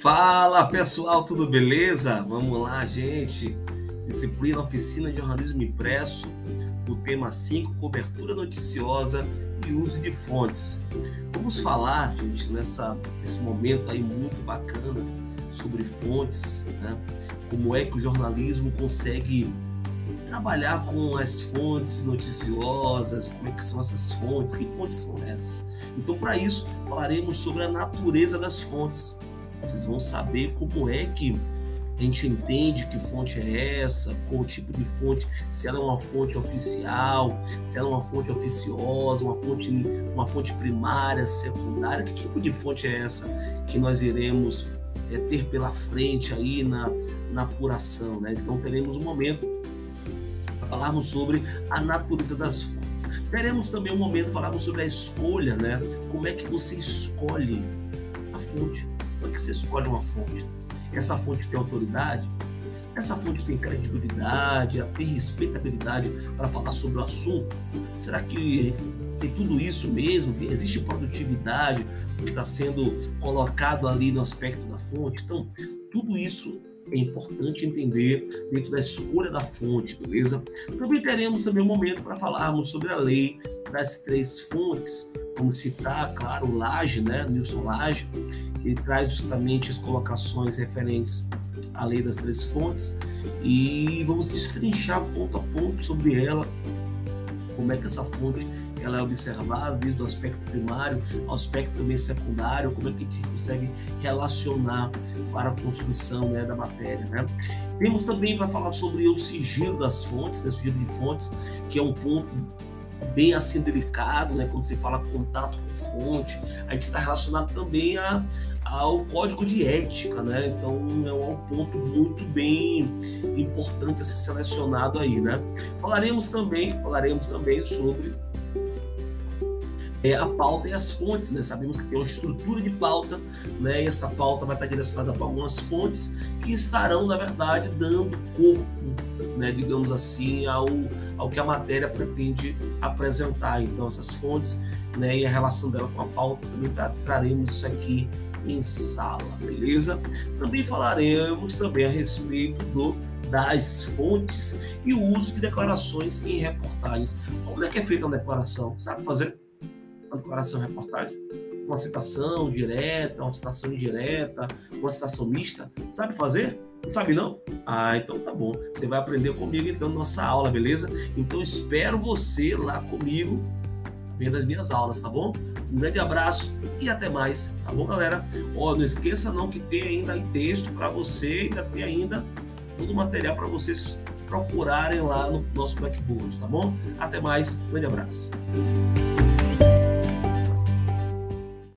Fala pessoal, tudo beleza? Vamos lá, gente. Disciplina Oficina de Jornalismo Impresso, o tema 5, cobertura noticiosa e uso de fontes. Vamos falar, gente, nessa, nesse momento aí muito bacana sobre fontes, né? Como é que o jornalismo consegue trabalhar com as fontes noticiosas, como é que são essas fontes, que fontes são essas. Então, para isso, falaremos sobre a natureza das fontes. Vocês vão saber como é que a gente entende que fonte é essa, qual tipo de fonte, se ela é uma fonte oficial, se ela é uma fonte oficiosa, uma fonte, uma fonte primária, secundária, que tipo de fonte é essa que nós iremos é, ter pela frente aí na, na apuração, né? Então teremos um momento para falarmos sobre a natureza das fontes. Teremos também um momento para falarmos sobre a escolha, né? Como é que você escolhe a fonte? Como é que você escolhe uma fonte? Essa fonte tem autoridade? Essa fonte tem credibilidade, tem respeitabilidade para falar sobre o assunto? Será que tem tudo isso mesmo? Existe produtividade que está sendo colocado ali no aspecto da fonte? Então, tudo isso é importante entender dentro da escolha da fonte, beleza? Também teremos também um momento para falarmos sobre a lei das três fontes, Vamos citar, claro, o Lage, né, Nilson Lage, que traz justamente as colocações referentes à lei das três fontes e vamos destrinchar ponto a ponto sobre ela, como é que essa fonte ela é observada desde o aspecto primário ao aspecto também secundário, como é que a gente consegue relacionar para a construção né, da matéria. Né? Temos também para falar sobre o sigilo das fontes, né, sigilo de fontes, que é um ponto bem assim delicado, né? Quando você fala contato com fonte, a gente está relacionado também a, ao código de ética, né? Então é um ponto muito bem importante a ser selecionado aí, né? Falaremos também, falaremos também sobre é, a pauta e as fontes, né? Sabemos que tem uma estrutura de pauta, né? E essa pauta vai estar direcionada para algumas fontes que estarão, na verdade, dando corpo, né? Digamos assim, ao, ao que a matéria pretende apresentar. Então, essas fontes, né? E a relação dela com a pauta também tá, traremos isso aqui em sala, beleza? Também falaremos também a respeito do das fontes e o uso de declarações em reportagens. Como é que é feita uma declaração? Sabe fazer? Uma declaração reportagem? Uma citação direta, uma citação indireta, uma citação mista? Sabe fazer? Não sabe não? Ah, então tá bom. Você vai aprender comigo então nossa aula, beleza? Então espero você lá comigo vendo as minhas aulas, tá bom? Um grande abraço e até mais, tá bom, galera? Ó, não esqueça não que tem ainda texto para você, ainda tem ainda todo o material para vocês procurarem lá no nosso Blackboard, tá bom? Até mais, grande abraço.